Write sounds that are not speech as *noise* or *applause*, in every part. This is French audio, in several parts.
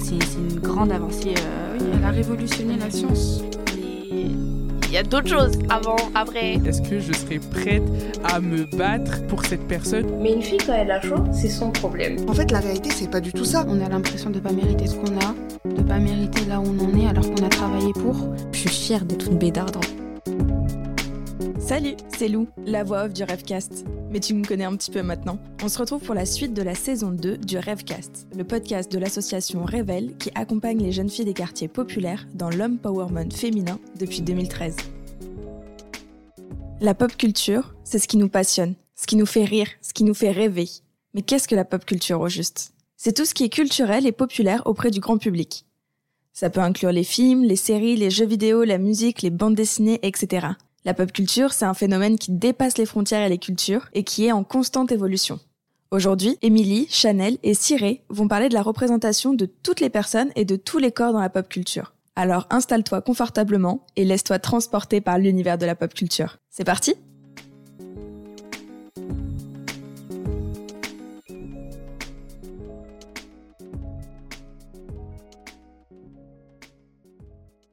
c'est une grande avancée. Euh, oui, elle a révolutionné la science. Mais il y a d'autres choses avant, après. Est-ce que je serais prête à me battre pour cette personne? Mais une fille, quand elle a chaud, c'est son problème. En fait, la réalité, c'est pas du tout ça. On a l'impression de pas mériter ce qu'on a, de pas mériter là où on en est alors qu'on a travaillé pour. Je suis fière d'être une bédarde. Salut, c'est Lou, la voix off du Rêvecast. Mais tu me connais un petit peu maintenant. On se retrouve pour la suite de la saison 2 du Rêvecast, le podcast de l'association Révèle qui accompagne les jeunes filles des quartiers populaires dans l'empowerment féminin depuis 2013. La pop culture, c'est ce qui nous passionne, ce qui nous fait rire, ce qui nous fait rêver. Mais qu'est-ce que la pop culture au juste? C'est tout ce qui est culturel et populaire auprès du grand public. Ça peut inclure les films, les séries, les jeux vidéo, la musique, les bandes dessinées, etc. La pop culture, c'est un phénomène qui dépasse les frontières et les cultures et qui est en constante évolution. Aujourd'hui, Émilie, Chanel et Ciré vont parler de la représentation de toutes les personnes et de tous les corps dans la pop culture. Alors installe-toi confortablement et laisse-toi transporter par l'univers de la pop culture. C'est parti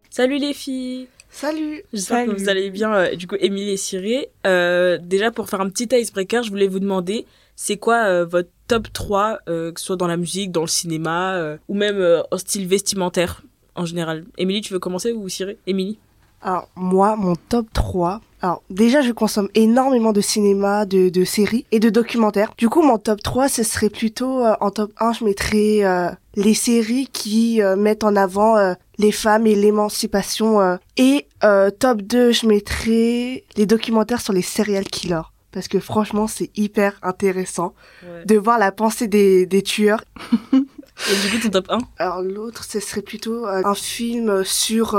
Salut les filles Salut. J'espère que vous allez bien, euh, du coup, Émilie et Cyré. Euh, déjà, pour faire un petit icebreaker, je voulais vous demander, c'est quoi euh, votre top 3, que ce soit dans la musique, dans le cinéma, ou même en style vestimentaire, en général? Émilie, tu veux commencer ou Cyré Émilie? Alors, moi, mon top 3... Alors, déjà, je consomme énormément de cinéma, de, de séries et de documentaires. Du coup, mon top 3, ce serait plutôt... en top 1, je mettrais les séries qui mettent en avant les femmes et l'émancipation. Euh, et euh, top 2, je mettrais les documentaires sur les serial killers. Parce que franchement, c'est hyper intéressant de voir la pensée des, des tueurs. *laughs* Et du coup, ton top 1 Alors l'autre, ce serait plutôt euh, un film sur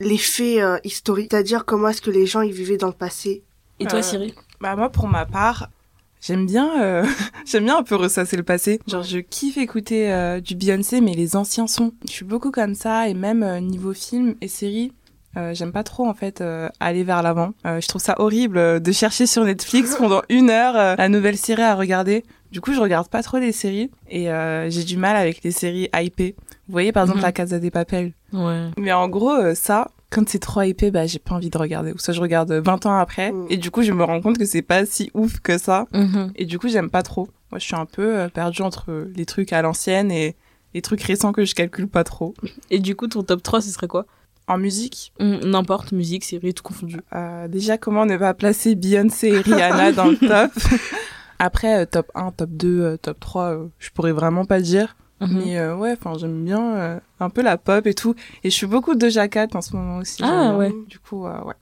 les faits historiques, c'est-à-dire comment est-ce que les gens y vivaient dans le passé. Et toi, Cyril Bah moi, pour ma part, J'aime bien, euh, *laughs* j'aime bien un peu ressasser le passé. Genre, je kiffe écouter euh, du Beyoncé, mais les anciens sons. Je suis beaucoup comme ça, et même euh, niveau film et série, j'aime pas trop en fait aller vers l'avant. je trouve ça horrible de chercher sur Netflix pendant une heure la nouvelle série à regarder. Du coup, je regarde pas trop les séries et j'ai du mal avec les séries hypées. Vous voyez, par exemple, mhm. La Casa des Papel. Ouais. Mais en gros, ça, quand c'est trop épais, bah, j'ai pas envie de regarder. Ou ça, je regarde 20 ans après. Mm. Et du coup, je me rends compte que c'est pas si ouf que ça. Mm-hmm. Et du coup, j'aime pas trop. Moi, je suis un peu euh, perdue entre les trucs à l'ancienne et les trucs récents que je calcule pas trop. Et du coup, ton top 3, ce serait quoi? En musique? N'importe, musique, série, tout confondu. Euh, déjà, comment ne pas placer Beyoncé et Rihanna dans le *laughs* top? Après, euh, top 1, top 2, top 3, je pourrais vraiment pas dire. Mhm. Mais euh, ouais, enfin j'aime bien euh, un peu la pop et tout. Et je suis beaucoup de Cat en ce moment aussi. Ah ouais. Du coup, euh, ouais.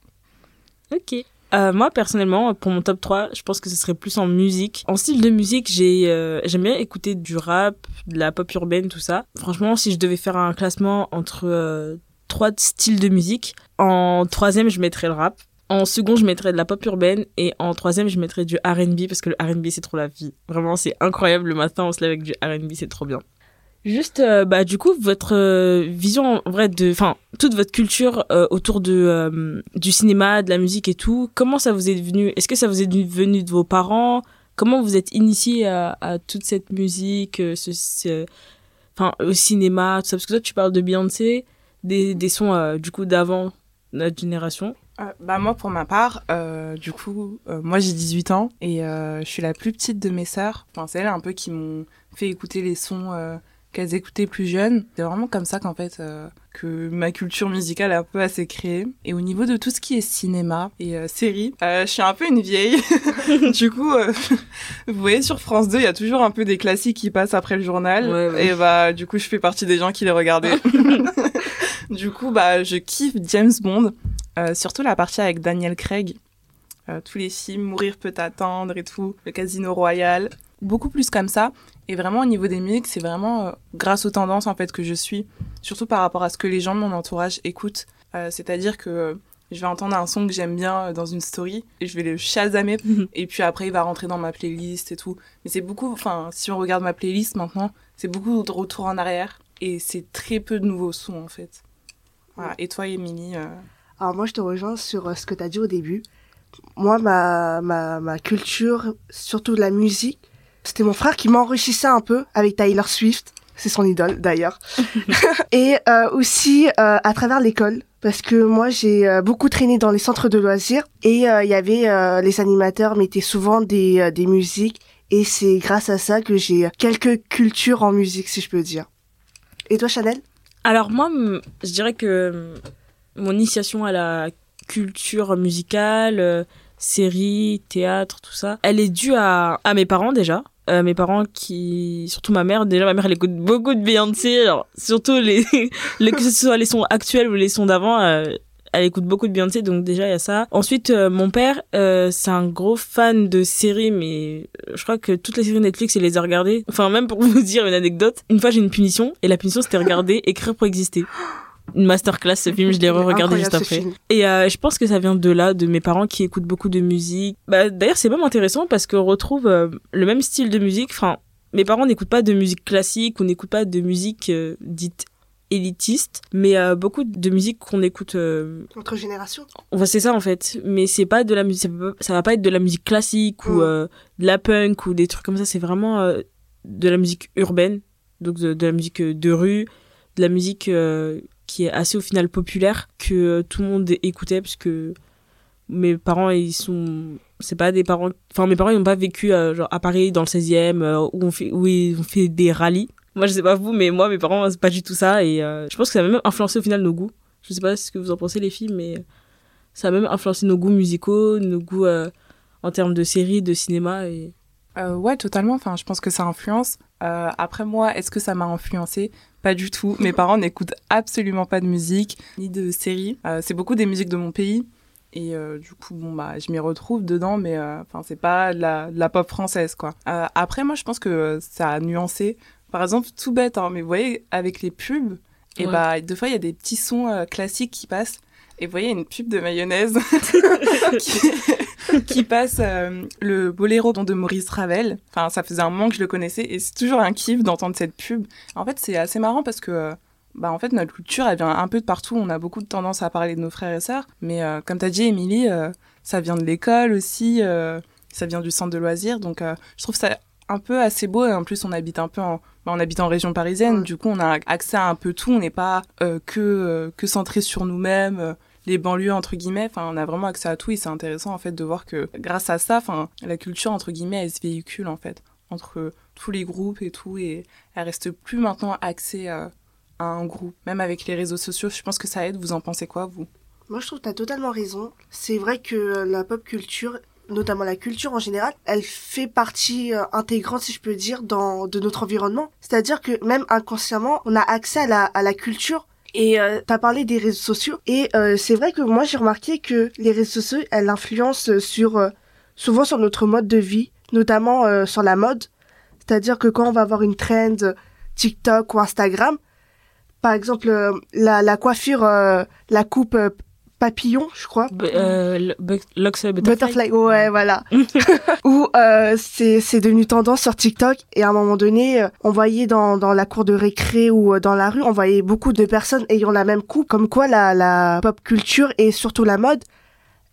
Ok. moi personnellement, pour mon top 3, je pense que ce serait plus en musique. En style de musique, j'ai j'aime bien écouter du rap, de la pop urbaine, tout ça. Franchement, si je devais faire un classement entre trois styles de musique, en troisième, je mettrais le rap. En second, je mettrais de la pop urbaine et en troisième, je mettrais du R&B parce que le R&B c'est trop la vie. Vraiment, c'est incroyable. Le matin, on se lève avec du R&B, c'est trop bien. Juste, euh, bah, du coup, votre euh, vision, en vrai, de, enfin, toute votre culture euh, autour de du cinéma, de la musique et tout. Comment ça vous est venu? Est-ce que ça vous est venu de vos parents? Comment vous êtes initié à, toute cette musique, enfin, au cinéma, tout ça? Parce que toi, tu parles de Beyoncé, des, des sons, du coup, d'avant notre génération. Bah moi pour ma part, du coup, moi j'ai 18 ans et je suis la plus petite de mes sœurs. Enfin c'est elles un peu qui m'ont fait écouter les sons qu'elles écoutaient plus jeunes. C'est vraiment comme ça qu'en fait euh, que ma culture musicale est un peu assez créée. Et au niveau de tout ce qui est cinéma et euh, séries, euh, je suis un peu une vieille. *laughs* du coup, *laughs* vous voyez sur France 2, il y a toujours un peu des classiques qui passent après le journal. Et bah du coup, je fais partie des gens qui les regardaient. *laughs* du coup, bah je kiffe James Bond, surtout la partie avec Daniel Craig. tous les films, Mourir peut attendre et tout, le Casino Royal beaucoup plus comme ça. Et vraiment, au niveau des musiques, c'est vraiment euh, grâce aux tendances en fait que je suis, surtout par rapport à ce que les gens de mon entourage écoutent. Euh, c'est-à-dire que euh, je vais entendre un son que j'aime bien dans une story et je vais le chasamer mhm. et puis après il va rentrer dans ma playlist et tout. Mais c'est beaucoup, enfin, si on regarde ma playlist maintenant, c'est beaucoup de retour en arrière et c'est très peu de nouveaux sons en fait. Voilà. Et toi, Émilie Alors moi, je te rejoins sur ce que tu as dit au début. Moi, ma, ma, ma culture, surtout de la musique, c'était mon frère qui m'enrichissait un peu avec Taylor Swift. c'est son idole d'ailleurs. *laughs* *laughs* et euh, aussi euh, à travers l'école, parce que moi j'ai euh, beaucoup traîné dans les centres de loisirs et euh, il y avait euh, les animateurs mettaient souvent des, euh, des musiques et c'est grâce à ça que j'ai quelques cultures en musique si je peux dire. Et toi Chanel? Alors moi, je dirais que mon initiation à la culture musicale, euh, séries, théâtre, tout ça, elle est due à, mes parents déjà. Euh, mes parents qui, surtout ma mère, déjà ma mère elle écoute beaucoup de Beyoncé, alors surtout les, *laughs* les que ce soit les sons actuels ou les sons d'avant, euh, elle écoute beaucoup de Beyoncé, donc déjà il y a ça. Ensuite, euh, mon père, c'est un gros fan de séries, mais je crois que toutes les séries Netflix, il les a regardées. Enfin, même pour *laughs* vous dire une anecdote, une fois j'ai une punition, et la punition c'était regarder Écrire pour exister. Une masterclass, ce film, je l'ai re-regardé juste après. Et euh, je pense que ça vient de là, de mes parents qui écoutent beaucoup de musique. Bah, D'ailleurs, c'est même intéressant parce qu'on retrouve euh, le même style de musique. Enfin, mes parents n'écoutent pas de musique classique ou n'écoutent pas de musique euh, dite élitiste, mais euh, beaucoup de musique qu'on écoute. euh, Notre génération Enfin, c'est ça en fait, mais c'est pas de la musique. Ça, va pas être de la musique classique ou Mm. euh, de la punk ou des trucs comme ça. C'est vraiment de la musique urbaine, donc de, de la musique de rue, de la musique qui est assez au final populaire que euh, tout le monde écoutait parce que mes parents ils sont c'est pas des parents enfin mes parents ils n'ont pas vécu euh, genre à Paris dans le 16e euh, où on fait où ils ont fait des rallyes. Moi je sais pas vous mais moi mes parents c'est pas du tout ça et je pense que ça a même influencé au final nos goûts. Je sais pas ce que vous en pensez les filles mais ça a même influencé nos goûts musicaux nos goûts en termes de séries de cinéma Euh, ouais, totalement. Enfin, je pense que ça influence. Euh, après moi, est-ce que ça m'a influencé? Pas du tout. Mes *laughs* parents n'écoutent absolument pas de musique ni de séries. Euh, c'est beaucoup des musiques de mon pays. Et du coup, bon bah, je m'y retrouve dedans, mais enfin, c'est pas de la, de la pop française, quoi. Après, moi, je pense que ça a nuancé. Par exemple, tout bête, hein, mais vous voyez, avec les pubs, et Ouais. bah, deux fois, il y a des petits sons classiques qui passent. Et vous voyez, une pub de mayonnaise *laughs* qui, qui passe euh, le boléro de Maurice Ravel. Enfin, ça faisait un moment que je le connaissais et c'est toujours un kiff d'entendre cette pub. En fait, c'est assez marrant parce que, euh, bah, en fait, notre culture, elle vient un peu de partout. On a beaucoup de tendance à parler de nos frères et sœurs. Mais euh, comme t'as dit, Émilie, euh, ça vient de l'école aussi. euh, ça vient du centre de loisirs. Donc, je trouve ça un peu assez beau et en plus on habite un peu en bah, on habite en région parisienne du coup on a accès à un peu tout on n'est pas que que centré sur nous-mêmes les banlieues entre guillemets enfin on a vraiment accès à tout et c'est intéressant en fait de voir que grâce à ça enfin la culture entre guillemets elle se véhicule en fait entre tous les groupes et tout et elle reste plus maintenant axée à un groupe même avec les réseaux sociaux je pense que ça aide vous en pensez quoi vous? Moi, je trouve que tu as totalement raison. C'est vrai que euh, la pop culture, notamment la culture en général, elle fait partie euh, intégrante, si je peux dire, dans, de notre environnement. C'est-à-dire que même inconsciemment, on a accès à la, à la culture. Et euh, tu as parlé des réseaux sociaux. Et euh, c'est vrai que moi, j'ai remarqué que les réseaux sociaux, elles influencent sur, euh, souvent sur notre mode de vie, notamment euh, sur la mode. C'est-à-dire que quand on va avoir une trend euh, TikTok ou Instagram, par exemple, euh, la, la coiffure, la coupe papillon, je crois. B- euh, Butterfly. Butterfly, ouais, voilà. *laughs* *laughs* Où euh, c'est c'est devenu tendance sur TikTok et à un moment donné, euh, on voyait dans dans la cour de récré ou dans la rue, on voyait beaucoup de personnes ayant la même coupe. Comme quoi, la la pop culture et surtout la mode,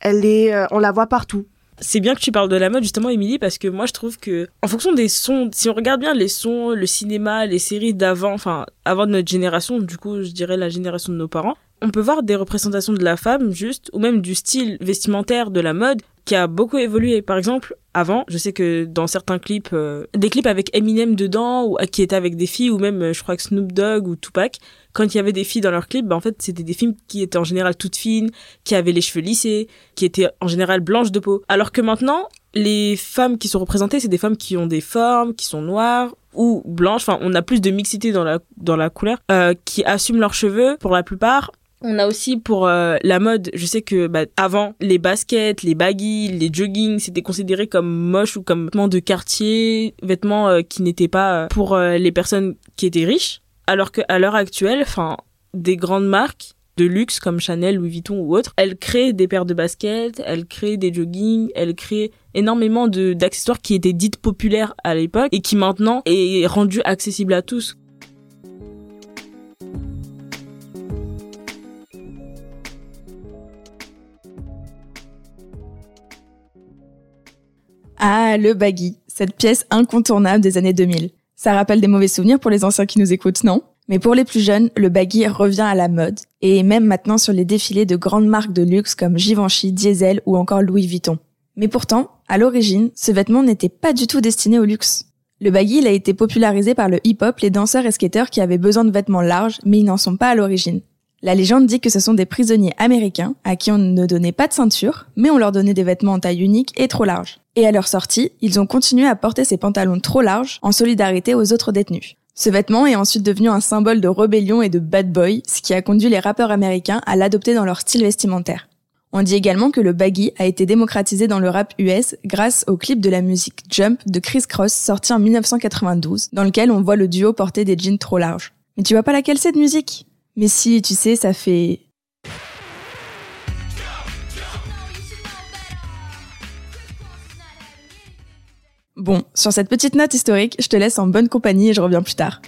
elle est, euh, on la voit partout. C'est bien que tu parles de la mode justement, Émilie, parce que moi je trouve que en fonction des sons, si on regarde bien les sons, le cinéma, les séries d'avant, enfin avant de notre génération, du coup je dirais la génération de nos parents, on peut voir des représentations de la femme juste, ou même du style vestimentaire, de la mode, qui a beaucoup évolué. Par exemple, avant, je sais que dans certains clips, euh, des clips avec Eminem dedans, ou qui étaient avec des filles, ou même euh, je crois que Snoop Dogg ou Tupac, quand il y avait des filles dans leurs clips, bah, en fait c'était des filles qui étaient en général toutes fines, qui avaient les cheveux lissés, qui étaient en général blanches de peau. Alors que maintenant, les femmes qui sont représentées, c'est des femmes qui ont des formes, qui sont noires ou blanches. Enfin, on a plus de mixité dans la dans la couleur, euh, qui assument leurs cheveux pour la plupart. On a aussi pour euh, la mode, je sais que bah, avant les baskets, les baggy, les jogging, c'était considéré comme moche ou comme vêtements de quartier, vêtements euh, qui n'étaient pas euh, pour euh, les personnes qui étaient riches. Alors qu'à l'heure actuelle, enfin, des grandes marques de luxe comme Chanel, Louis Vuitton ou autres, elles créent des paires de baskets, elles créent des joggings, elles créent énormément d'accessoires qui étaient dites populaires à l'époque et qui maintenant est rendu accessible à tous. Ah, le baggy, cette pièce incontournable des années 2000. Ça rappelle des mauvais souvenirs pour les anciens qui nous écoutent, non? Mais pour les plus jeunes, le baggy revient à la mode, et même maintenant sur les défilés de grandes marques de luxe comme Givenchy, Diesel ou encore Louis Vuitton. Mais pourtant, à l'origine, ce vêtement n'était pas du tout destiné au luxe. Le baggy a été popularisé par le hip-hop, les danseurs et skateurs qui avaient besoin de vêtements larges, mais ils n'en sont pas à l'origine. La légende dit que ce sont des prisonniers américains à qui on ne donnait pas de ceinture, mais on leur donnait des vêtements en taille unique et trop larges. Et à leur sortie, ils ont continué à porter ces pantalons trop larges en solidarité aux autres détenus. Ce vêtement est ensuite devenu un symbole de rébellion et de bad boy, ce qui a conduit les rappeurs américains à l'adopter dans leur style vestimentaire. On dit également que le baggy a été démocratisé dans le rap US grâce au clip de la musique Jump de Chris Cross sorti en 1992, dans lequel on voit le duo porter des jeans trop larges. Mais tu vois pas laquelle c'est de musique? Mais si, tu sais, ça fait... Bon, sur cette petite note historique, je te laisse en bonne compagnie et je reviens plus tard.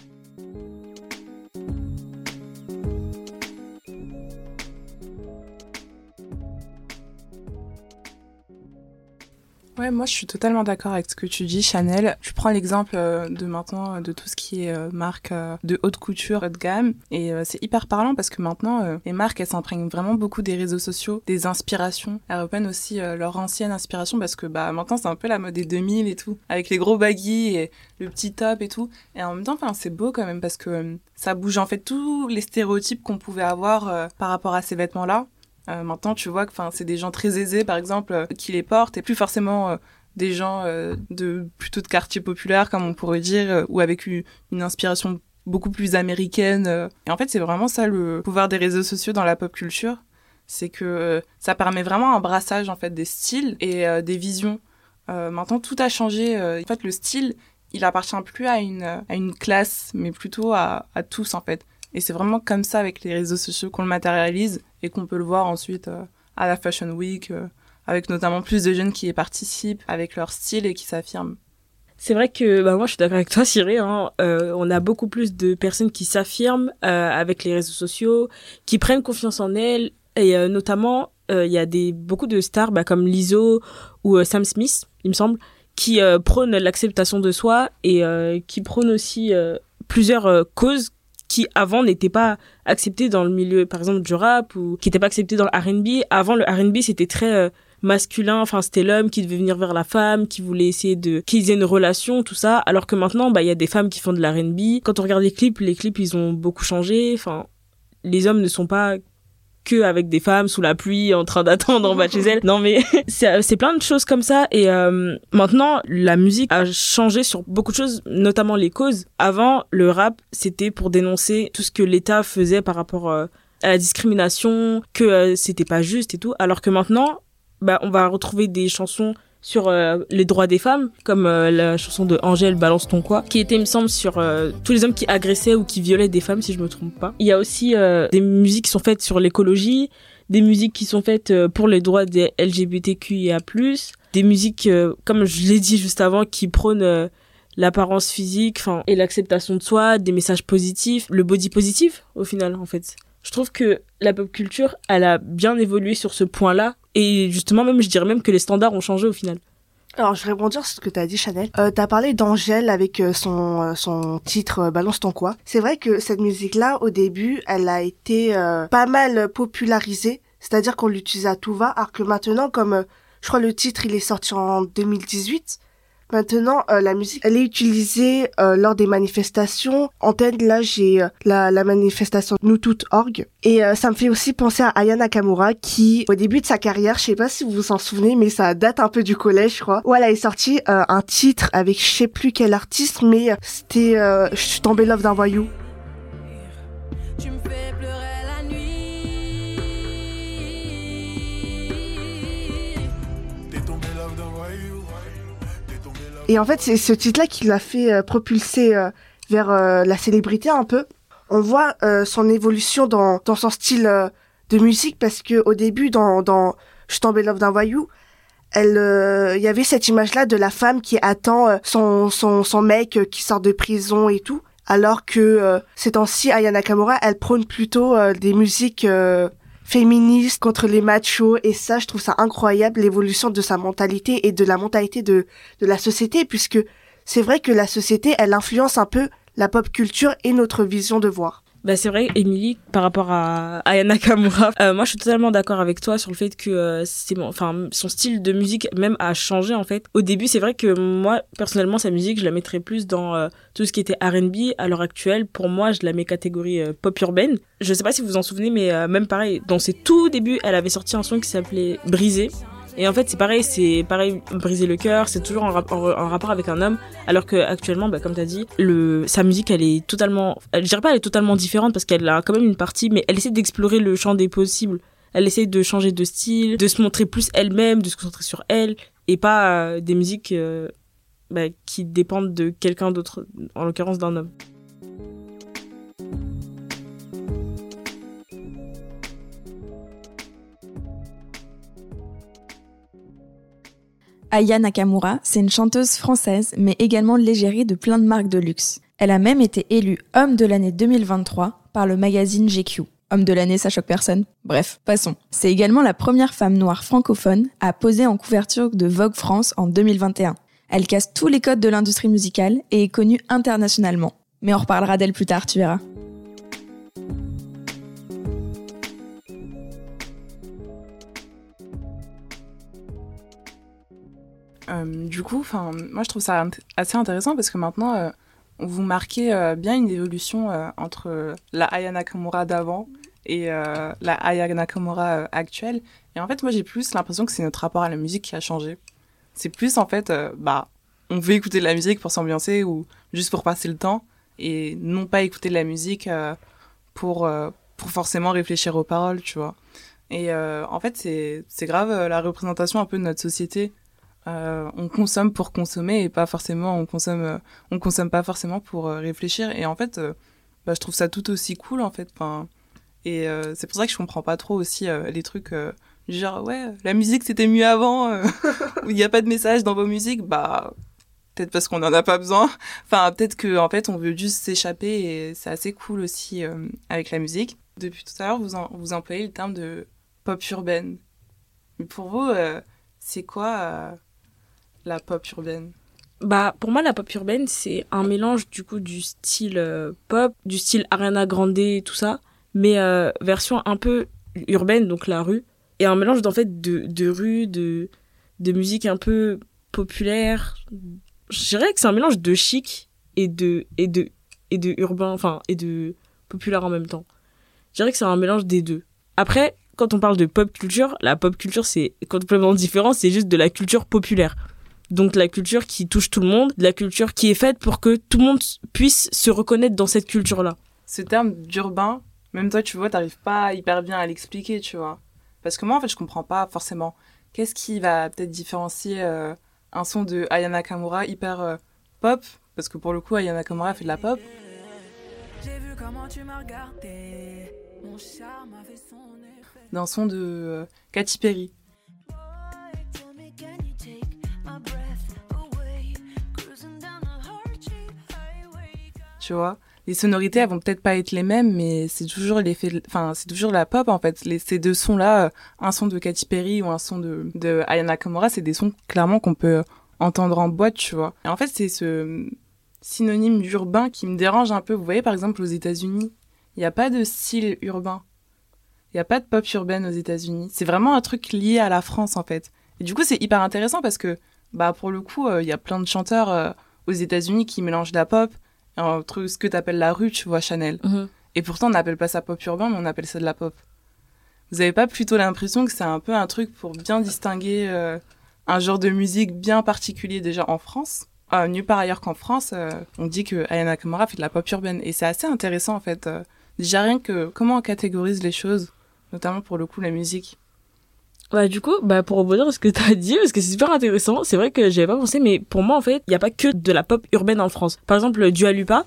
Ouais, moi je suis totalement d'accord avec ce que tu dis, Chanel. Tu prends l'exemple euh, de maintenant de tout ce qui est euh, marque euh, de haute couture, haute gamme, et c'est hyper parlant parce que maintenant les marques elles s'imprègnent vraiment beaucoup des réseaux sociaux, des inspirations. Elles reprennent aussi leur ancienne inspiration parce que bah maintenant c'est un peu la mode des 2000 et tout, avec les gros baggy et le petit top et tout. Et en même temps, enfin c'est beau quand même parce que ça bouge en fait tous les stéréotypes qu'on pouvait avoir par rapport à ces vêtements-là. Euh, maintenant, tu vois que c'est des gens très aisés, par exemple, euh, qui les portent, et plus forcément euh, des gens de plutôt de quartier populaire, comme on pourrait dire, ou avec une, inspiration beaucoup plus américaine. Et en fait, c'est vraiment ça le pouvoir des réseaux sociaux dans la pop culture, c'est que ça permet vraiment un brassage en fait des styles et des visions. maintenant, tout a changé. en fait, le style, il appartient plus à une à une classe, mais plutôt à, à tous en fait. Et c'est vraiment comme ça avec les réseaux sociaux qu'on le matérialise et qu'on peut le voir ensuite euh, à la Fashion Week, euh, avec notamment plus de jeunes qui y participent avec leur style et qui s'affirment. C'est vrai que bah moi je suis d'accord avec toi Cyril, hein. euh, on a beaucoup plus de personnes qui s'affirment avec les réseaux sociaux, qui prennent confiance en elles et notamment il y a des beaucoup de stars bah, comme Lizzo ou Sam Smith, il me semble, qui prônent l'acceptation de soi et qui prônent aussi plusieurs causes qui avant n'étaient pas acceptés dans le milieu par exemple du rap ou qui n'étaient pas acceptés dans le R&B avant le R&B c'était très euh, masculin. Enfin c'était l'homme qui devait venir vers la femme qui voulait essayer de qu'ils aient une relation tout ça. Alors que maintenant bah il y a des femmes qui font de l'R&B quand on regarde les clips les clips ils ont beaucoup changé. Enfin les hommes ne sont pas que avec des femmes sous la pluie en train d'attendre en bas de chez elles. Non mais *laughs* c'est plein de choses comme ça et euh, maintenant la musique a changé sur beaucoup de choses, notamment les causes. Avant le rap c'était pour dénoncer tout ce que l'État faisait par rapport euh, à la discrimination, que euh, c'était pas juste et tout, alors que maintenant bah on va retrouver des chansons sur euh, les droits des femmes, comme euh, la chanson de Angèle Balance ton quoi, qui était, il me semble, sur euh, tous les hommes qui agressaient ou qui violaient des femmes, si je me trompe pas. Il y a aussi des musiques qui sont faites sur l'écologie, des musiques qui sont faites pour les droits des LGBTQIA+, des musiques, comme je l'ai dit juste avant, qui prônent l'apparence physique, enfin, et l'acceptation de soi, des messages positifs, le body positif, au final, en fait. Je trouve que la pop culture, elle a bien évolué sur ce point-là, et justement, même, je dirais même que les standards ont changé au final. Alors, je vais rebondir sur ce que tu as dit, Chanel. Euh, tu as parlé d'Angèle avec euh, son, euh, son titre euh, Balance ton quoi. C'est vrai que cette musique-là, au début, elle a été pas mal popularisée. C'est-à-dire qu'on l'utilise à tout va, alors que maintenant, comme je crois le titre, il est sorti en 2018, Maintenant, euh, la musique, elle est utilisée euh, lors des manifestations. En tête, là, j'ai euh, la, la, manifestation Nous Toutes Org. Et ça me fait aussi penser à Aya Nakamura qui, au début de sa carrière, je sais pas si vous vous en souvenez, mais ça date un peu du collège, je crois, où elle a sorti un titre avec je sais plus quel artiste, mais c'était Je suis tombée love d'un voyou. Et en fait, c'est ce titre-là qui l'a fait euh, propulser euh, vers euh, la célébrité un peu. On voit son évolution dans, son style de musique parce que au début, dans, dans Je tombais love d'un voyou, il y avait cette image-là de la femme qui attend son, mec qui sort de prison et tout. Alors que ces temps-ci, Aya Nakamura, elle prône plutôt des musiques féministe contre les machos et ça je trouve ça incroyable l'évolution de sa mentalité et de la mentalité de de la société puisque c'est vrai que la société, elle influence un peu la pop culture et notre vision de voir. Bah c'est vrai, Émilie, par rapport à Aya Nakamura, euh, moi je suis totalement d'accord avec toi sur le fait que euh, enfin son style de musique même a changé en fait. Au début, c'est vrai que moi personnellement sa musique, je la mettrais plus dans euh, tout ce qui était R&B. À l'heure actuelle, pour moi, je la mets catégorie pop urbaine. Je sais pas si vous vous en souvenez, mais même pareil, dans ses tout débuts, elle avait sorti un son qui s'appelait Brisé. Et en fait, c'est pareil, c'est pareil, briser le cœur, c'est toujours en, rapport avec un homme, alors que actuellement, bah, comme t'as dit, le, sa musique, elle est totalement, je dirais pas elle est totalement différente parce qu'elle a quand même une partie, mais elle essaie d'explorer le champ des possibles. Elle essaie de changer de style, de se montrer plus elle-même, de se concentrer sur elle, et pas euh, des musiques euh, bah, qui dépendent de quelqu'un d'autre, en l'occurrence d'un homme. Aya Nakamura, c'est une chanteuse française, mais également l'égérie de plein de marques de luxe. Elle a même été élue homme de l'année 2023 par le magazine GQ. Homme de l'année, ça choque personne. Bref, passons. C'est également la première femme noire francophone à poser en couverture de Vogue France en 2021. Elle casse tous les codes de l'industrie musicale et est connue internationalement. Mais on reparlera d'elle plus tard, tu verras. Du coup, moi je trouve ça assez intéressant parce que maintenant, euh, vous marquez euh, bien une évolution entre la Aya Nakamura d'avant et la Aya Nakamura actuelle. Et en fait, moi j'ai plus l'impression que c'est notre rapport à la musique qui a changé. C'est plus en fait, bah, on veut écouter de la musique pour s'ambiancer ou juste pour passer le temps et non pas écouter de la musique pour, pour forcément réfléchir aux paroles, tu vois. Et en fait, c'est grave la représentation un peu de notre société euh, on consomme pour consommer et pas forcément on consomme euh, on consomme pas forcément pour euh, réfléchir. Et en fait bah, je trouve ça tout aussi cool en fait. Enfin et c'est pour ça que je comprends pas trop aussi les trucs du genre ouais la musique c'était mieux avant *laughs* où il n'y a pas de message dans vos musiques. Bah peut-être parce qu'on en a pas besoin. Enfin peut-être que en fait on veut juste s'échapper et c'est assez cool aussi avec la musique. Depuis tout à l'heure vous vous employez le terme de pop urbaine. Mais pour vous c'est quoi la pop urbaine bah pour moi la pop urbaine c'est un mélange du coup du style euh, pop, du style Ariana Grande et tout ça, mais euh, version un peu urbaine donc la rue et un mélange en fait de de rue de de musique un peu populaire. Je dirais que c'est un mélange de chic et de et de et de urbain enfin et de populaire en même temps. Je dirais que c'est un mélange des deux. Après quand on parle de pop culture, la pop culture c'est complètement différent, c'est juste de la culture populaire. Donc la culture qui touche tout le monde, la culture qui est faite pour que tout le monde puisse se reconnaître dans cette culture-là. Ce terme d'urbain, même toi, tu vois, t'arrives pas hyper bien à l'expliquer, tu vois. Parce que moi, en fait, je comprends pas forcément. Qu'est-ce qui va peut-être différencier euh, un son de Ayana Kamura hyper euh, pop? Parce que pour le coup, Ayana Kamura fait de la pop. D'un son de euh, Katy Perry. Les sonorités, elles vont peut-être pas être les mêmes, mais c'est toujours l'effet, enfin, c'est toujours la pop, en fait. Ces deux sons-là, un son de Katy Perry ou un son de, de Ayana Kamura, c'est des sons, clairement, qu'on peut entendre en boîte, tu vois. Et en fait, c'est ce synonyme d'urbain qui me dérange un peu. Vous voyez, par exemple, aux États-Unis, il n'y a pas de style urbain. Il n'y a pas de pop urbaine aux États-Unis. C'est vraiment un truc lié à la France, en fait. Et du coup, c'est hyper intéressant parce que, bah, pour le coup, euh, il y a plein de chanteurs euh, aux États-Unis qui mélangent la pop, entre ce que tu appelles la rue, tu vois, Chanel. Mhm. Et pourtant, on n'appelle pas ça pop urbain, mais on appelle ça de la pop. Vous avez pas plutôt l'impression que c'est un peu un truc pour bien distinguer euh, un genre de musique bien particulier déjà en France? Euh, Nulle part ailleurs qu'en France, euh, on dit que Ayana Kamara fait de la pop urbaine. Et c'est assez intéressant en fait. Euh, déjà rien que comment on catégorise les choses, notamment pour le coup la musique. Ouais, du coup, bah, pour rebondir ce que t'as dit, parce que c'est super intéressant, c'est vrai que j'avais pas pensé, mais pour moi, en fait, il n'y a pas que de la pop urbaine en France. Par exemple, Dua Lipa,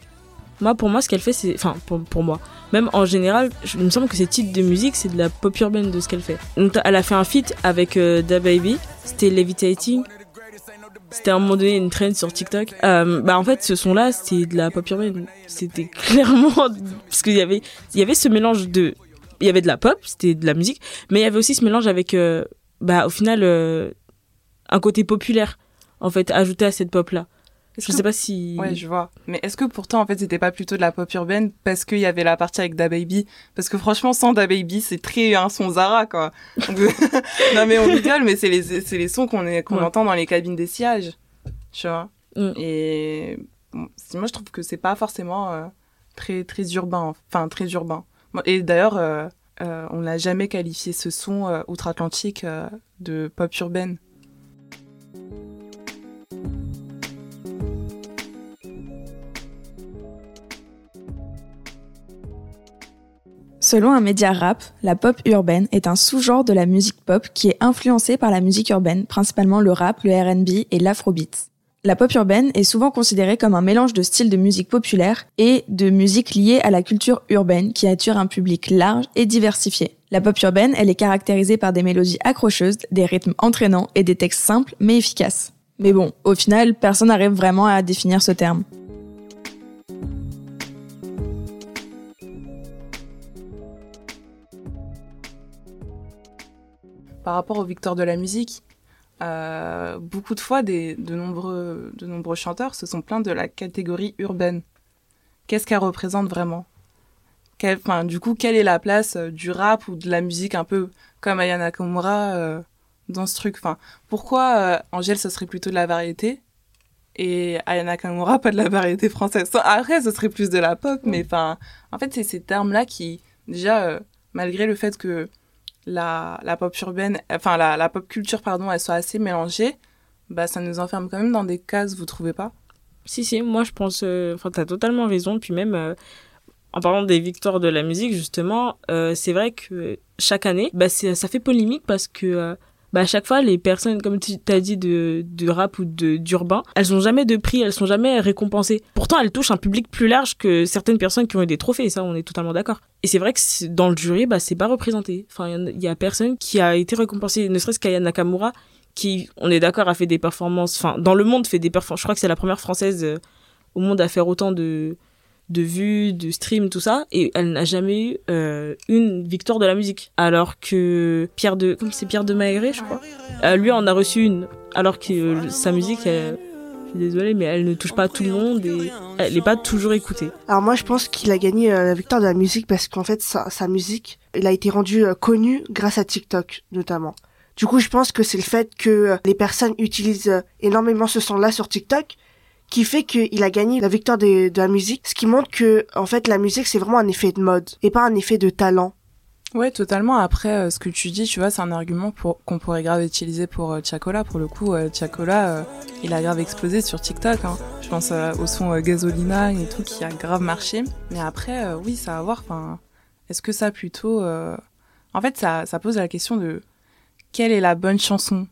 moi, pour moi, ce qu'elle fait, c'est, enfin, pour, pour, moi, même en général, il me semble que ses titres de musique, c'est de la pop urbaine de ce qu'elle fait. Donc, elle a fait un feat avec euh, Da Baby, c'était Levitating. C'était à un moment donné une trend sur TikTok. Euh, bah en fait, ce son-là, c'était de la pop urbaine. C'était *laughs* clairement parce qu'il y avait, y avait ce mélange de il y avait de la pop, c'était de la musique, mais il y avait aussi ce mélange avec, euh, bah, au final, euh, un côté populaire, en fait, ajouté à cette pop-là. Je sais pas si. Ouais, je vois. Mais est-ce que pourtant, en fait, c'était pas plutôt de la pop urbaine parce qu'il y avait la partie avec Da Baby? Parce que franchement, sans Da Baby, c'est très un son Zara, quoi. *laughs* non, mais on rigole, mais c'est les, c'est les sons qu'on est, qu'on entend dans les cabines des sièges. Tu vois. Mm. Et moi, je trouve que c'est pas forcément euh, très, très urbain. Enfin, très urbain. Et d'ailleurs, euh, euh, on n'a jamais qualifié ce son outre-Atlantique de pop urbaine. Selon un média rap, la pop urbaine est un sous-genre de la musique pop qui est influencé par la musique urbaine, principalement le rap, le R&B et l'afrobeat. La pop urbaine est souvent considérée comme un mélange de styles de musique populaire et de musique liée à la culture urbaine qui attire un public large et diversifié. La pop urbaine, elle est caractérisée par des mélodies accrocheuses, des rythmes entraînants et des textes simples mais efficaces. Mais bon, au final, personne n'arrive vraiment à définir ce terme. par rapport aux victoires de la musique, euh, beaucoup de fois, des, de, nombreux, de nombreux chanteurs se sont plaints de la catégorie urbaine. Qu'est-ce qu'elle représente vraiment? Enfin, Du coup, quelle est la place euh, du rap ou de la musique un peu comme Ayana Nakamura euh, dans ce truc? Enfin, Pourquoi Angèle, ce serait plutôt de la variété et Ayana Nakamura, pas de la variété française? Après, ce serait plus de la pop, mais enfin, en fait, c'est ces termes-là qui, déjà, malgré le fait que la, la pop urbaine, enfin la, la, pop culture, pardon, elle soit assez mélangée, bah ça nous enferme quand même dans des cases, vous trouvez pas? Si, si, moi je pense, euh, enfin tu as totalement raison, puis même euh, en parlant des victoires de la musique, justement, euh, c'est vrai que chaque année, bah, ça fait polémique parce que bah à chaque fois les personnes comme tu as dit de, de rap ou de d'urbain elles ont jamais de prix elles sont jamais récompensées. Pourtant elles touchent un public plus large que certaines personnes qui ont eu des trophées ça on est totalement d'accord. Et c'est vrai que dans le jury bah c'est pas représenté. Enfin il y, a personne qui a été récompensé ne serait-ce qu'Aya Nakamura qui on est d'accord a fait des performances enfin dans le monde fait des performances je crois que c'est la première française euh, au monde à faire autant de de vues, de streams, tout ça, et elle n'a jamais eu euh, une victoire de la musique. Alors que Pierre de, comme c'est Pierre de Maéré, je crois, euh, lui en a reçu une. Alors que euh, sa musique, je suis désolée, mais elle ne touche pas tout le monde et elle n'est pas toujours écoutée. Alors moi, je pense qu'il a gagné la victoire de la musique parce qu'en fait, sa, sa musique, elle a été rendue connue grâce à TikTok, notamment. Du coup, je pense que c'est le fait que les personnes utilisent énormément ce son-là sur TikTok qui fait qu'il a gagné la victoire de, la musique, ce qui montre que en fait la musique c'est vraiment un effet de mode et pas un effet de talent. Ouais, totalement. Après, euh, ce que tu dis, tu vois, c'est un argument qu'on pourrait grave utiliser pour euh, Pour le coup, euh, euh, il a grave explosé sur TikTok. Hein. Je pense au son Gasolina et tout qui a grave marché. Mais après, oui, ça va voir. Enfin, est-ce que ça plutôt, en fait, ça, ça pose la question de quelle est la bonne chanson?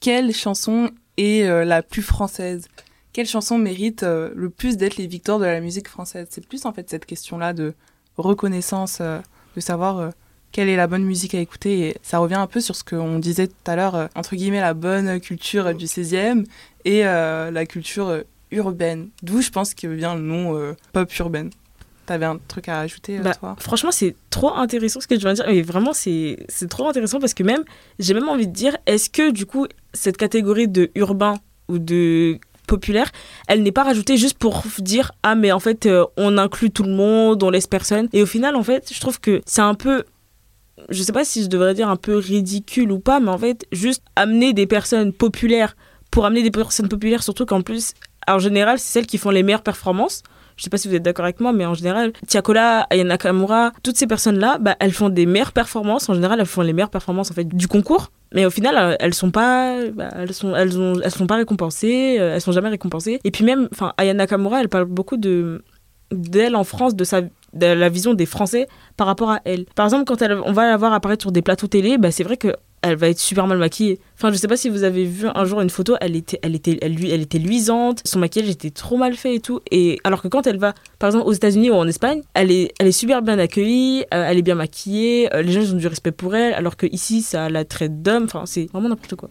Quelle chanson est la plus française? Quelle chanson mérite euh, le plus d'être les victoires de la musique française? C'est plus en fait cette question-là de reconnaissance, euh, de savoir euh, quelle est la bonne musique à écouter. Et ça revient un peu sur ce qu'on disait tout à l'heure, entre guillemets, la bonne culture du 16e et la culture urbaine. D'où je pense qu'il vient le nom pop urbaine. T'avais un truc à ajouter, bah, toi? Franchement, c'est trop intéressant ce que je viens de dire. Mais vraiment, c'est trop intéressant parce que même, j'ai même envie de dire, est-ce que du coup, cette catégorie de urbain ou de populaire, elle n'est pas rajoutée juste pour dire ah mais en fait euh, on inclut tout le monde, on laisse personne. Et au final en fait, je trouve que c'est un peu je sais pas si je devrais dire un peu ridicule ou pas, mais en fait, juste amener des personnes populaires pour amener des personnes populaires, surtout qu'en plus, en général, c'est celles qui font les meilleures performances. Je sais pas si vous êtes d'accord avec moi, mais en général, Tiakola, Ayana Kamura, toutes ces personnes-là, bah, elles font des meilleures performances. En général, elles font les meilleures performances en fait du concours. Mais au final, euh, elles sont pas, bah, elles sont, elles ont, elles sont pas récompensées, euh, elles sont jamais récompensées. Et puis même, enfin, Ayana Kamura, elle parle beaucoup de d'elle en France, de sa de la vision des Français par rapport à elle. Par exemple, quand elle, on va la voir apparaître sur des plateaux télé, bah, c'est vrai que elle va être super mal maquillée. Enfin, je sais pas si vous avez vu un jour une photo, elle était, elle était, elle, elle était luisante, son maquillage était trop mal fait et tout. Et alors que quand elle va, par exemple, aux États-Unis ou en Espagne, elle est, elle est super bien accueillie, euh, elle est bien maquillée, euh, les gens ont du respect pour elle, alors que ici ça la traite d'homme. Enfin, c'est vraiment n'importe quoi.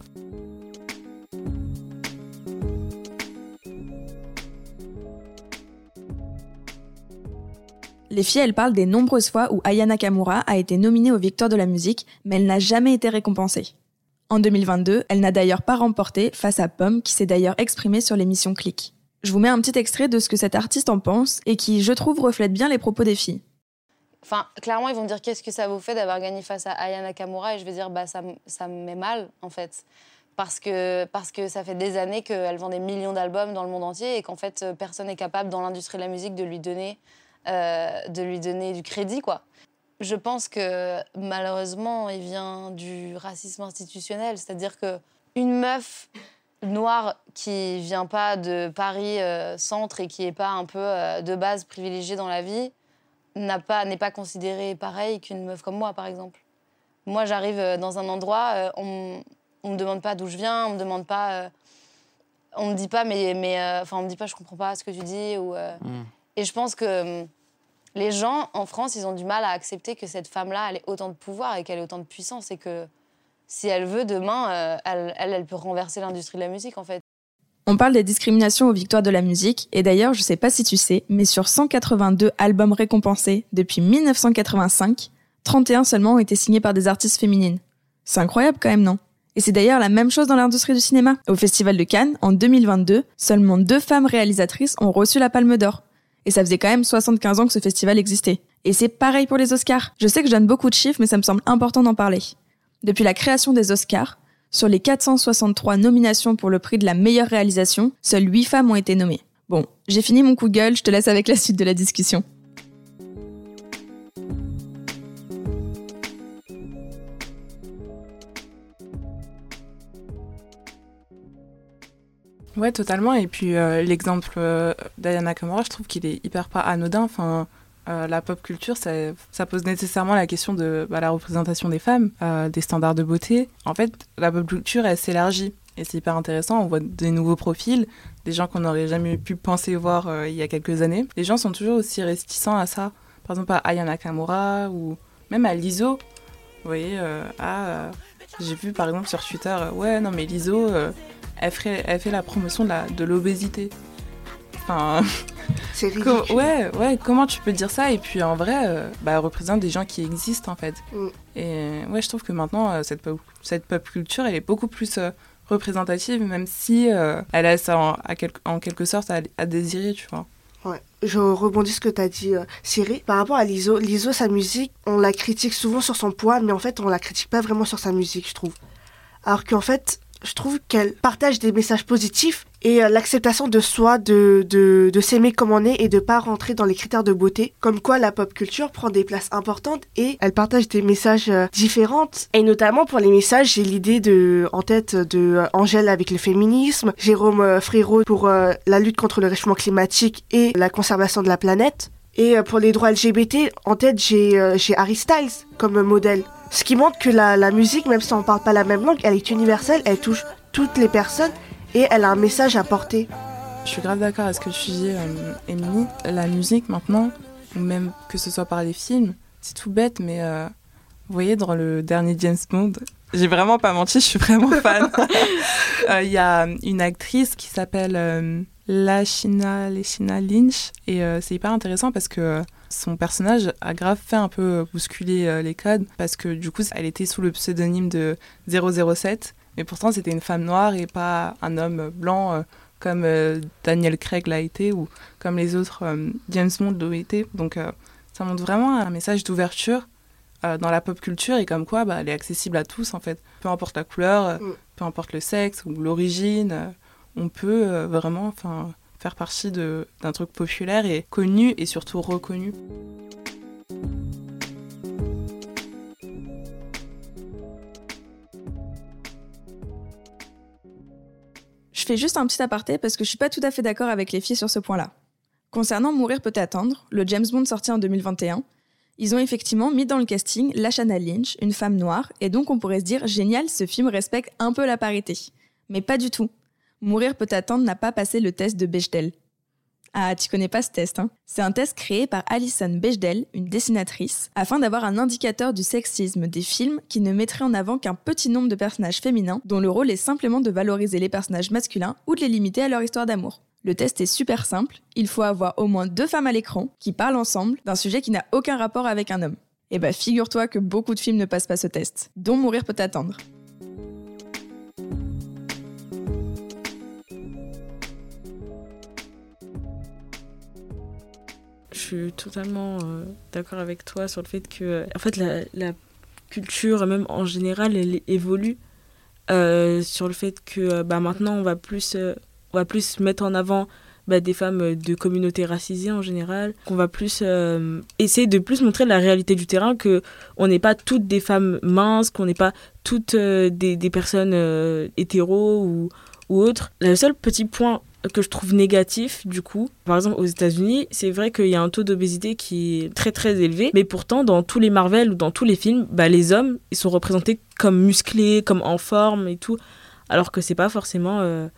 Les filles, elles parlent des nombreuses fois où Aya Nakamura a été nominée aux Victoires de la musique, mais elle n'a jamais été récompensée. En 2022, elle n'a d'ailleurs pas remporté face à Pomme, qui s'est d'ailleurs exprimée sur l'émission Click. Je vous mets un petit extrait de ce que cet artiste en pense et qui, je trouve, reflète bien les propos des filles. Enfin, clairement, ils vont me dire qu'est-ce que ça vous fait d'avoir gagné face à Aya Nakamura? Et je vais dire bah ça, ça me met mal en fait parce que parce que ça fait des années qu'elle vend des millions d'albums dans le monde entier et qu'en fait personne n'est capable dans l'industrie de la musique de lui donner euh, de lui donner du crédit quoi. Je pense que malheureusement il vient du racisme institutionnel, c'est-à-dire que une meuf noire qui vient pas de Paris euh, centre et qui est pas un peu euh, de base privilégiée dans la vie n'a pas n'est pas considérée pareil qu'une meuf comme moi par exemple. Moi j'arrive euh, dans un endroit on on me demande pas d'où je viens, on me demande pas on me dit pas mais mais enfin on me dit pas je comprends pas ce que tu dis ou Mm. et je pense que hum, les gens en France, ils ont du mal à accepter que cette femme-là, ait autant de pouvoir et qu'elle ait autant de puissance et que si elle veut, demain, euh, elle, elle, elle peut renverser l'industrie de la musique, en fait. On parle des discriminations aux victoires de la musique, et d'ailleurs, je sais pas si tu sais, mais sur 182 albums récompensés depuis 1985, 31 seulement ont été signés par des artistes féminines. C'est incroyable quand même, non? Et c'est d'ailleurs la même chose dans l'industrie du cinéma. Au Festival de Cannes, en 2022, seulement deux femmes réalisatrices ont reçu la Palme d'Or. Et ça faisait quand même 75 ans que ce festival existait. Et c'est pareil pour les Oscars. Je sais que je donne beaucoup de chiffres, mais ça me semble important d'en parler. Depuis la création des Oscars, sur les 463 nominations pour le prix de la meilleure réalisation, seules 8 femmes ont été nommées. Bon, j'ai fini mon coup gueule, je te laisse avec la suite de la discussion. Ouais, totalement. Et puis euh, l'exemple euh, d'Ayana Kamura, je trouve qu'il est hyper pas anodin. Enfin, euh, la pop culture, ça, pose nécessairement la question de bah, la représentation des femmes, euh, des standards de beauté. En fait, la pop culture, elle s'élargit. Et c'est hyper intéressant, on voit des nouveaux profils, des gens qu'on n'aurait jamais pu penser voir il y a quelques années. Les gens sont toujours aussi réticents à ça. Par exemple, à Ayana Kamura ou même à Lizzo. Vous voyez, ah, j'ai vu par exemple sur Twitter, ouais, non mais Lizzo, elle, fait la promotion de l'obésité. Enfin, c'est *laughs* ridicule. ouais, ouais, comment tu peux dire ça? Et puis en vrai, euh, bah, elle représente des gens qui existent en fait. Mm. Et ouais, je trouve que maintenant, euh, cette, pop, cette pop culture, elle est beaucoup plus euh, représentative, même si elle en, à quel, en quelque sorte à, à, désirer, tu vois. Ouais. Je rebondis ce que tu as dit, Cyril. Par rapport à Liso, Liso, sa musique, on la critique souvent sur son poids, mais en fait, on la critique pas vraiment sur sa musique, je trouve. Alors qu'en fait, je trouve qu'elle partage des messages positifs et euh, l'acceptation de soi, de, de, s'aimer comme on est et de pas rentrer dans les critères de beauté. Comme quoi la pop culture prend des places importantes et elle partage des messages euh, différents. Et notamment pour les messages, j'ai l'idée de en tête de euh, avec le féminisme, Jérôme Frérot pour la lutte contre le réchauffement climatique et la conservation de la planète. Et pour les droits LGBT, en tête, j'ai Harry Styles comme modèle. Ce qui montre que la, la musique, même si on parle pas la même langue, elle est universelle, elle touche toutes les personnes et elle a un message à porter. Je suis grave d'accord avec ce que tu dis, euh, Émilie. La musique maintenant, ou même que ce soit par les films, c'est tout bête, mais euh, vous voyez, dans le dernier James Bond, j'ai vraiment pas menti, je suis vraiment *laughs* fan. Il euh, y a une actrice qui s'appelle euh, Lashina, Lashina Lynch, et euh, c'est hyper intéressant parce que son personnage a grave fait un peu bousculer euh, les codes, parce que du coup, elle était sous le pseudonyme de 007, mais pourtant c'était une femme noire et pas un homme blanc euh, comme euh, Daniel Craig l'a été ou comme les autres James Bond l'ont été. Donc ça montre vraiment un message d'ouverture dans la pop culture et comme quoi bah, elle est accessible à tous en fait. Peu importe la couleur, Mm. peu importe le sexe ou l'origine, on peut vraiment enfin faire partie d'un truc populaire et connu et surtout reconnu. Je fais juste un petit aparté parce que je suis pas tout à fait d'accord avec les filles sur ce point-là. Concernant Mourir peut attendre, le James Bond sorti en 2021, ils ont effectivement mis dans le casting Lashana Lynch, une femme noire, et donc on pourrait se dire génial, ce film respecte un peu la parité. Mais pas du tout. Mourir peut attendre n'a pas passé le test de Bechdel. Ah, tu connais pas ce test, hein? C'est un test créé par Alison Bechdel, une dessinatrice, afin d'avoir un indicateur du sexisme des films qui ne mettrait en avant qu'un petit nombre de personnages féminins dont le rôle est simplement de valoriser les personnages masculins ou de les limiter à leur histoire d'amour. Le test est super simple, il faut avoir au moins deux femmes à l'écran qui parlent ensemble d'un sujet qui n'a aucun rapport avec un homme. Et bah figure-toi que beaucoup de films ne passent pas ce test, dont Mourir peut attendre. Je suis totalement euh, d'accord avec toi sur le fait que, en fait, la, culture, même en général, elle évolue euh, sur le fait que bah, maintenant, on va plus, on va plus mettre en avant bah, des femmes de communautés racisées en général, qu'on va plus essayer de plus montrer la réalité du terrain, que on n'est pas toutes des femmes minces, qu'on n'est pas toutes des, personnes hétéros ou autres. Le seul petit point que je trouve négatif du coup. Par exemple aux États-Unis, c'est vrai qu'il y a un taux d'obésité qui est très très élevé, mais pourtant dans tous les Marvel ou dans tous les films, bah, les hommes ils sont représentés comme musclés, comme en forme et tout, alors que c'est pas forcément euh,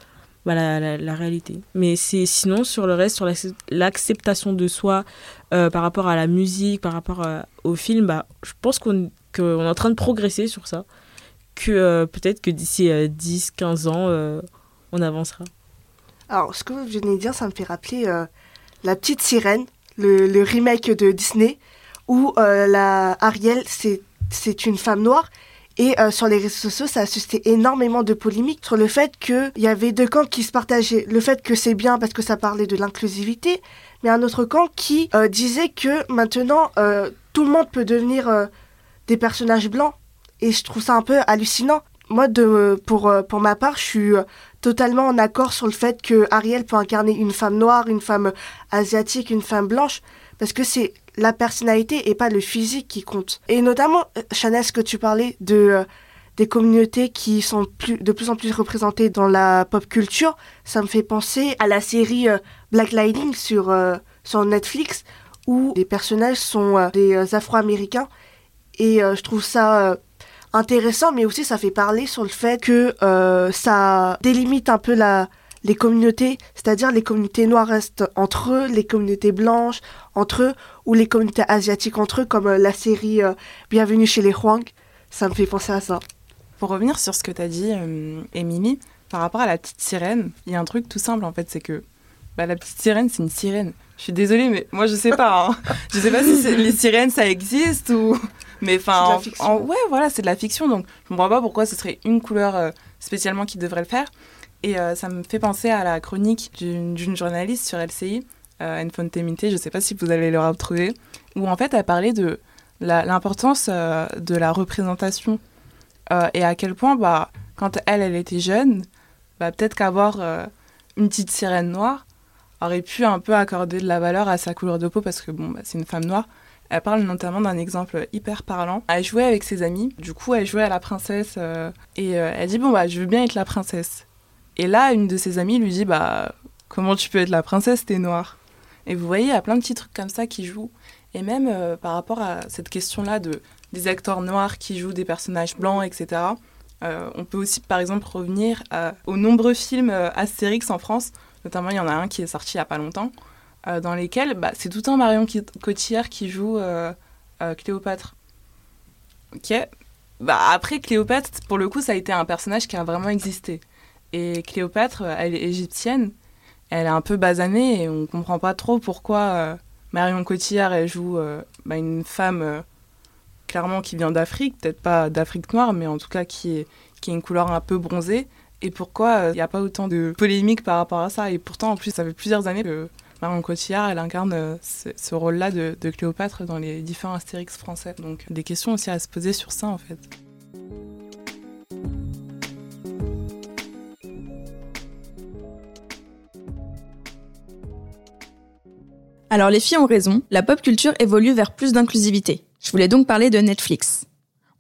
bah, la, réalité. Mais c'est sinon sur le reste, sur l'acceptation de soi euh, par rapport à la musique, par rapport euh, au film, bah, je pense qu'on est en train de progresser sur ça. Que peut-être que d'ici 10-15 ans, on avancera. Alors, ce que vous venez de dire, ça me fait rappeler euh, La Petite Sirène, le, remake de Disney, où euh, la Ariel, c'est une femme noire. Et euh, sur les réseaux sociaux, ça a suscité énormément de polémiques sur le fait qu'il y avait deux camps qui se partageaient. Le fait que c'est bien parce que ça parlait de l'inclusivité, mais un autre camp qui disait que maintenant, tout le monde peut devenir des personnages blancs. Et je trouve ça un peu hallucinant. Moi, de, pour, pour ma part, je suis totalement en accord sur le fait que Ariel peut incarner une femme noire, une femme asiatique, une femme blanche, parce que c'est la personnalité et pas le physique qui compte. Et notamment, euh, Chanel, ce que tu parlais euh, des communautés qui sont de plus en plus représentées dans la pop culture, ça me fait penser à la série euh, Black Lightning sur, sur Netflix, où les personnages sont des Afro-Américains. Et je trouve ça intéressant, mais aussi ça fait parler sur le fait que euh, ça délimite un peu la, les communautés, c'est-à-dire les communautés noires restent entre eux, les communautés blanches entre eux, ou les communautés asiatiques entre eux, comme euh, la série euh, Bienvenue chez les Huang. Ça me fait penser à ça. Pour revenir sur ce que tu as dit, Émilie, par rapport à la petite sirène, il y a un truc tout simple en fait, c'est que bah, la petite sirène, c'est une sirène. Je suis désolée, mais moi je sais pas. Hein. Je sais pas si les sirènes ça existe ou. Mais enfin, ouais, voilà, c'est de la fiction, donc je comprends pas pourquoi ce serait une couleur euh, spécialement qui devrait le faire. Et euh, ça me fait penser à la chronique d'une journaliste sur LCI, euh, Enfontemite, je sais pas si vous allez le retrouver, où en fait elle parlait de l'importance euh, de la représentation et à quel point, bah, quand elle, elle était jeune, bah, peut-être qu'avoir une petite sirène noire aurait pu un peu accorder de la valeur à sa couleur de peau parce que bon, bah, c'est une femme noire elle parle notamment d'un exemple hyper parlant. Elle jouait avec ses amis, du coup elle jouait à la princesse euh, et euh, elle dit bon bah je veux bien être la princesse. Et là une de ses amies lui dit bah comment tu peux être la princesse t'es noire? Et vous voyez il y a plein de petits trucs comme ça qui jouent. Et même euh, par rapport à cette question là de des acteurs noirs qui jouent des personnages blancs etc. on peut aussi par exemple revenir aux nombreux films Astérix en France. Notamment il y en a un qui est sorti il y a pas longtemps dans lesquels bah, c'est tout un Marion Cotillard qui joue euh, euh, Cléopâtre. Ok. Bah, après, Cléopâtre, pour le coup, ça a été un personnage qui a vraiment existé. Et Cléopâtre, elle est égyptienne, elle est un peu basanée et on comprend pas trop pourquoi Marion Cotillard, elle joue bah, une femme clairement qui vient d'Afrique, peut-être pas d'Afrique noire, mais en tout cas qui, est, qui a une couleur un peu bronzée. Et pourquoi il n'y a pas autant de polémiques par rapport à ça Et pourtant, en plus, ça fait plusieurs années que Marion Cotillard, elle incarne euh, ce, rôle-là de, Cléopâtre dans les différents Astérix français. Donc des questions aussi à se poser sur ça en fait. Alors les filles ont raison, la pop culture évolue vers plus d'inclusivité. Je voulais donc parler de Netflix.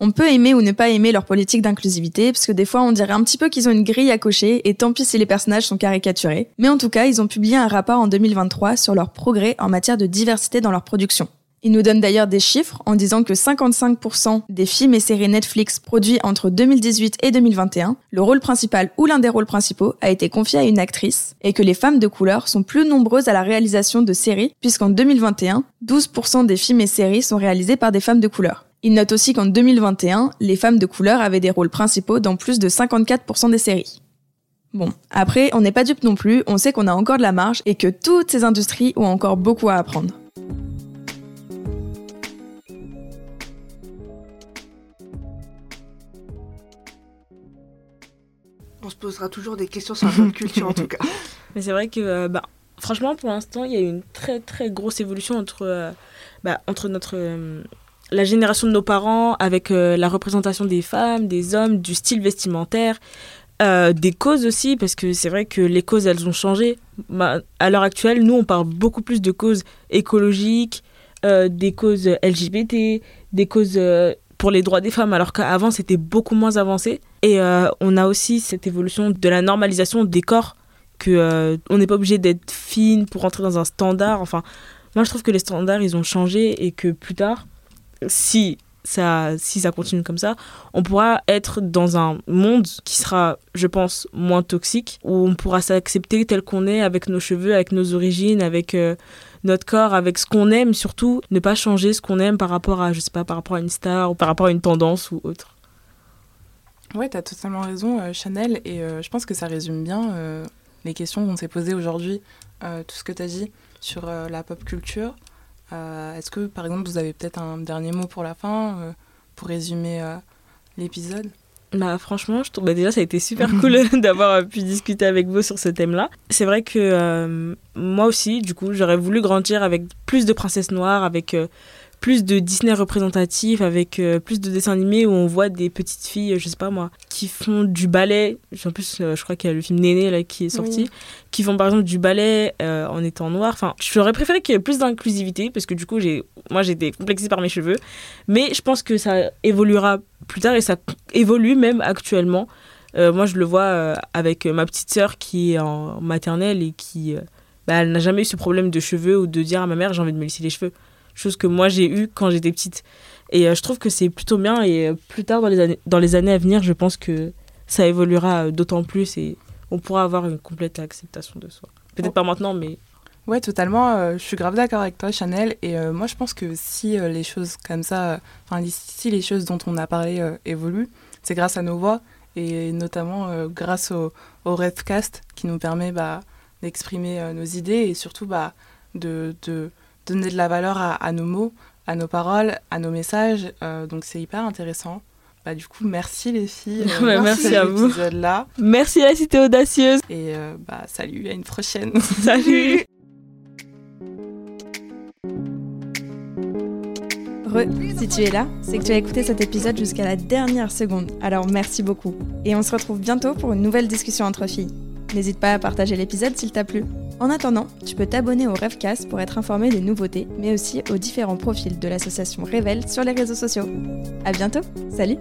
On peut aimer ou ne pas aimer leur politique d'inclusivité, parce que des fois on dirait un petit peu qu'ils ont une grille à cocher, et tant pis si les personnages sont caricaturés. Mais en tout cas, ils ont publié un rapport en 2023 sur leur progrès en matière de diversité dans leur production. Ils nous donnent d'ailleurs des chiffres en disant que 55% des films et séries Netflix produits entre 2018 et 2021, le rôle principal ou l'un des rôles principaux a été confié à une actrice, et que les femmes de couleur sont plus nombreuses à la réalisation de séries, puisqu'en 2021, 12% des films et séries sont réalisés par des femmes de couleur. Il note aussi qu'en 2021, les femmes de couleur avaient des rôles principaux dans plus de 54% des séries. Bon, après, on n'est pas dupe non plus, on sait qu'on a encore de la marge et que toutes ces industries ont encore beaucoup à apprendre. On se posera toujours des questions sur la culture en tout cas. *laughs* Mais c'est vrai que euh, bah, franchement, pour l'instant, il y a eu une très très grosse évolution entre, euh, bah, entre notre, euh, la génération de nos parents avec euh, la représentation des femmes, des hommes, du style vestimentaire, des causes aussi, parce que c'est vrai que les causes, elles ont changé. Bah, à l'heure actuelle, nous, on parle beaucoup plus de causes écologiques, des causes LGBT, des causes pour les droits des femmes, alors qu'avant, c'était beaucoup moins avancé. Et on a aussi cette évolution de la normalisation des corps que euh, on n'est pas obligé d'être fine pour rentrer dans un standard. Enfin, moi je trouve que les standards ils ont changé et que plus tard, si ça, si ça continue comme ça, on pourra être dans un monde qui sera, je pense, moins toxique, où on pourra s'accepter tel qu'on est, avec nos cheveux, avec nos origines, avec euh, notre corps, avec ce qu'on aime, surtout ne pas changer ce qu'on aime par rapport à, je sais pas, par rapport à une star ou par rapport à une tendance ou autre. Ouais, t'as totalement raison, euh, Chanel, et je pense que ça résume bien les questions qu'on s'est posées aujourd'hui, euh, tout ce que tu as dit sur euh, la pop culture. Euh, est-ce que, par exemple, vous avez peut-être un dernier mot pour la fin, pour résumer l'épisode? Bah franchement, je trouve bah, déjà ça a été super *laughs* cool *laughs* d'avoir pu discuter avec vous sur ce thème-là. C'est vrai que moi aussi, du coup, j'aurais voulu grandir avec plus de princesses noires, avec plus de Disney représentatif avec euh, plus de dessins animés où on voit des petites filles, je sais pas moi, qui font du ballet. En plus, euh, je crois qu'il y a le film Néné là qui est sorti, qui font par exemple du ballet euh, en étant noir. Enfin, j'aurais préféré qu'il y ait plus d'inclusivité parce que du coup, j'ai, moi, j'étais complexée par mes cheveux. Mais je pense que ça évoluera plus tard et ça évolue même actuellement. moi, je le vois avec ma petite sœur qui est en maternelle et qui, bah, elle n'a jamais eu ce problème de cheveux ou de dire à ma mère j'ai envie de me lisser les cheveux chose que moi j'ai eu quand j'étais petite. Et euh, je trouve que c'est plutôt bien et euh, plus tard dans les, années, dans les années à venir, je pense que ça évoluera euh, d'autant plus et on pourra avoir une complète acceptation de soi. Peut-être pas maintenant, mais... Ouais, totalement. je suis grave d'accord avec toi, Chanel. Et moi, je pense que si les choses comme ça, enfin, si les choses dont on a parlé évoluent, c'est grâce à nos voix et notamment grâce au, au Redcast qui nous permet bah, d'exprimer nos idées et surtout bah, de donner de la valeur à, nos mots, à nos paroles, à nos messages. Euh, donc c'est hyper intéressant. Bah, du coup, merci les filles. *laughs* Euh, merci, à vous. Là. Merci à la Cité Audacieuse. Et euh, bah, salut, à une prochaine. *laughs* *laughs* salut. Re, si tu es là, c'est que tu as écouté cet épisode jusqu'à la dernière seconde. Alors merci beaucoup. Et on se retrouve bientôt pour une nouvelle discussion entre filles. N'hésite pas à partager l'épisode s'il t'a plu. En attendant, tu peux t'abonner au Rêvecast pour être informé des nouveautés, mais aussi aux différents profils de l'association Révèle sur les réseaux sociaux. À bientôt, salut